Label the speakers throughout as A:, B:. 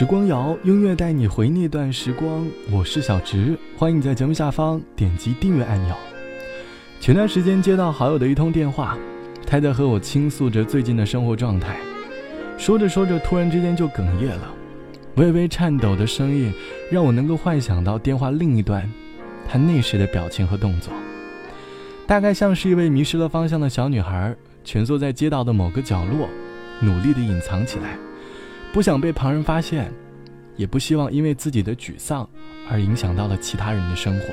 A: 时光谣，音乐带你回那段时光。我是小直，欢迎在节目下方点击订阅按钮。前段时间接到好友的一通电话，他在和我倾诉着最近的生活状态。说着说着，突然之间就哽咽了，微微颤抖的声音让我能够幻想到电话另一端，他那时的表情和动作，大概像是一位迷失了方向的小女孩，蜷缩在街道的某个角落，努力的隐藏起来。不想被旁人发现，也不希望因为自己的沮丧而影响到了其他人的生活。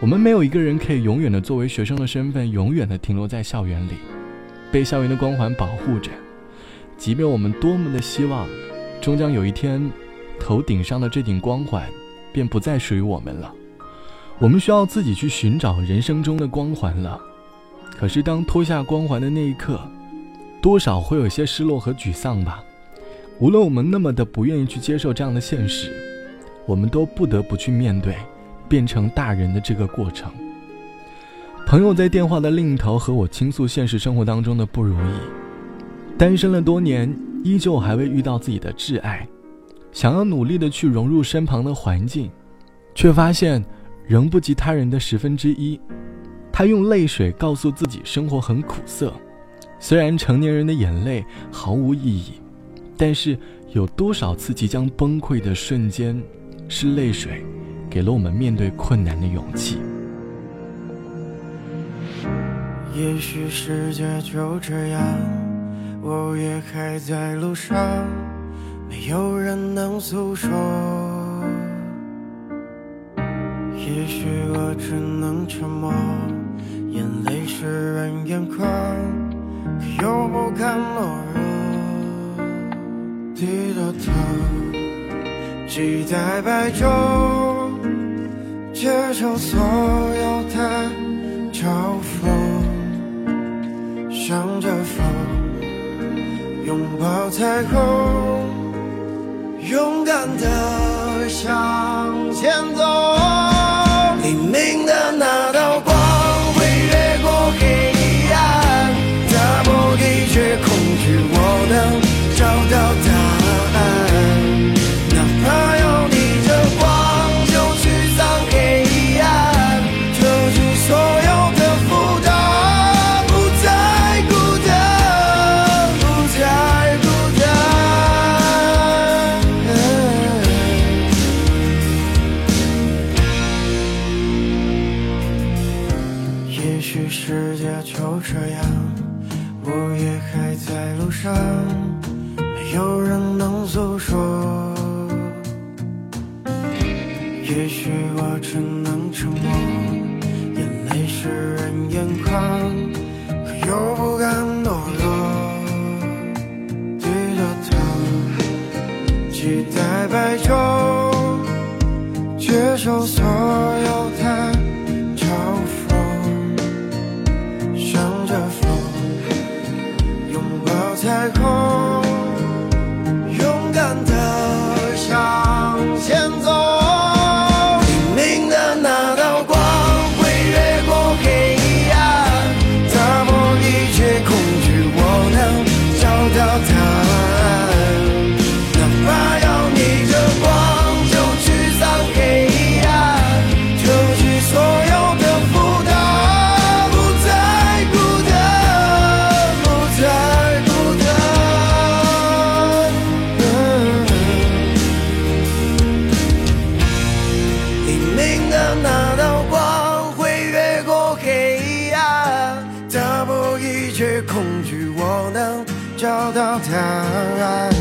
A: 我们没有一个人可以永远的作为学生的身份，永远的停留在校园里，被校园的光环保护着。即便我们多么的希望，终将有一天，头顶上的这顶光环便不再属于我们了。我们需要自己去寻找人生中的光环了。可是当脱下光环的那一刻，多少会有些失落和沮丧吧。无论我们那么的不愿意去接受这样的现实，我们都不得不去面对变成大人的这个过程。朋友在电话的另一头和我倾诉现实生活当中的不如意，单身了多年，依旧还未遇到自己的挚爱，想要努力的去融入身旁的环境，却发现仍不及他人的十分之一。他用泪水告诉自己生活很苦涩，虽然成年人的眼泪毫无意义。但是，有多少次即将崩溃的瞬间，是泪水给了我们面对困难的勇气？
B: 也许世界就这样，我也还在路上，没有人能诉说。也许我只能沉默，眼泪湿润眼眶，可又不敢懦弱。头，期待白昼，接受所有的嘲讽，向着风，拥抱彩虹，勇敢的向前。有人能诉说，也许我只能沉默，眼泪湿润眼眶，可又不敢懦弱，低着头，期待白昼，接受所有的找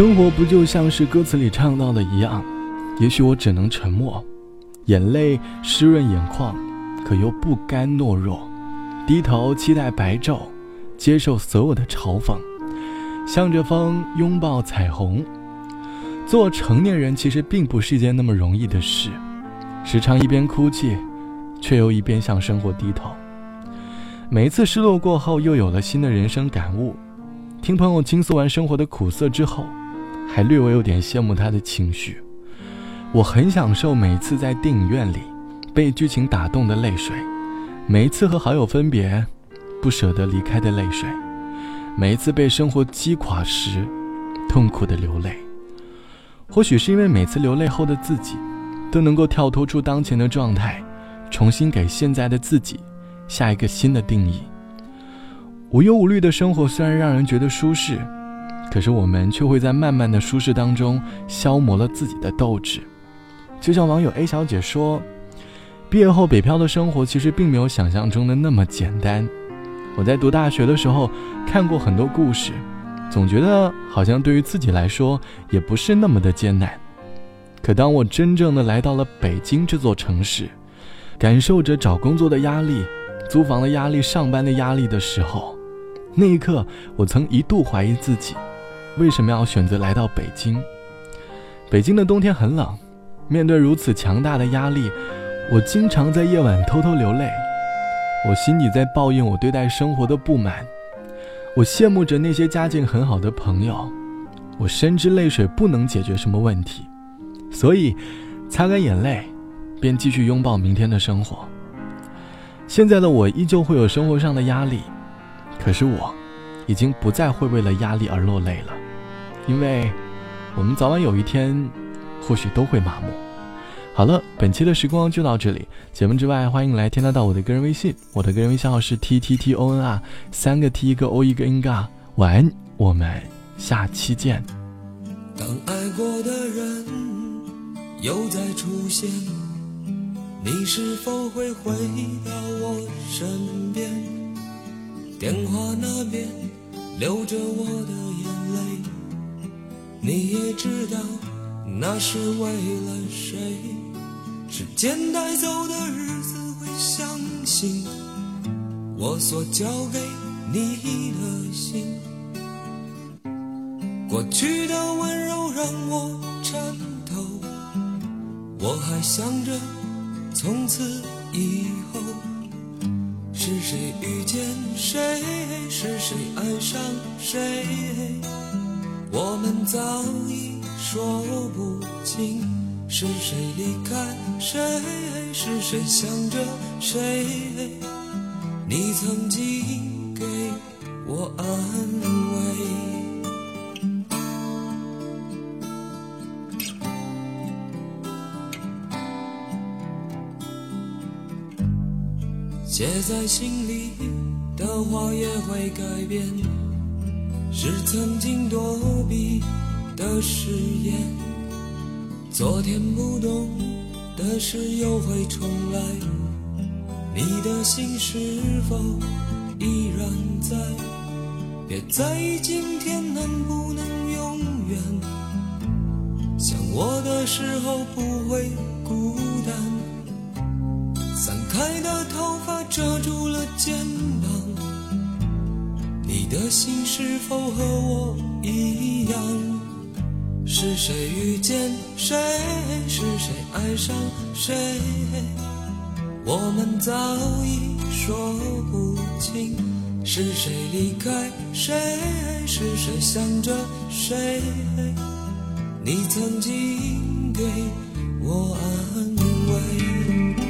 A: 生活不就像是歌词里唱到的一样？也许我只能沉默，眼泪湿润眼眶，可又不甘懦弱，低头期待白昼，接受所有的嘲讽，向着风拥抱彩虹。做成年人其实并不是一件那么容易的事，时常一边哭泣，却又一边向生活低头。每一次失落过后，又有了新的人生感悟。听朋友倾诉完生活的苦涩之后，还略微有点羡慕他的情绪。我很享受每次在电影院里被剧情打动的泪水，每一次和好友分别不舍得离开的泪水，每一次被生活击垮时痛苦的流泪。或许是因为每次流泪后的自己都能够跳脱出当前的状态，重新给现在的自己下一个新的定义。无忧无虑的生活虽然让人觉得舒适，可是我们却会在慢慢的舒适当中消磨了自己的斗志。就像网友 A 小姐说：“毕业后北漂的生活其实并没有想象中的那么简单。我在读大学的时候看过很多故事，总觉得好像对于自己来说也不是那么的艰难。可当我真正的来到了北京这座城市，感受着找工作的压力、租房的压力、上班的压力的时候，那一刻我曾一度怀疑自己，为什么要选择来到北京？北京的冬天很冷。”面对如此强大的压力，我经常在夜晚偷偷流泪。我心里在抱怨我对待生活的不满，我羡慕着那些家境很好的朋友。我深知泪水不能解决什么问题，所以擦干眼泪，便继续拥抱明天的生活。现在的我依旧会有生活上的压力，可是我已经不再会为了压力而落泪了，因为我们早晚有一天。或许都会麻木。好了，本期的时光就到这里。节目之外，欢迎来添加到我的个人微信，我的个人微信号是 t t t o n r，三个 t 一个 o 一个 n 嘎。晚安，我们下期见。
C: 当爱过的人又再出现，你是否会回到我身边？电话那边留着我的，你也知道。那是为了谁？时间带走的日子会相信我所交给你的心。过去的温柔让我颤抖，我还想着从此以后是谁遇见谁，是谁爱上谁，我们早已。说不清是谁离开谁，是谁想着谁。你曾经给我安慰，写在心里的话也会改变，是曾经躲避。的誓言，昨天不懂的事又会重来。你的心是否依然在？别在意今天能不能永远。想我的时候不会孤单。散开的头发遮住了肩膀。的心是否和我一样？是谁遇见谁？是谁爱上谁？我们早已说不清。是谁离开谁？是谁想着谁？你曾经给我安慰。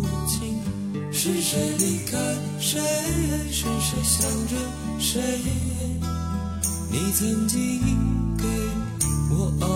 C: 清。是谁离开谁？是谁想着谁？你曾经给我。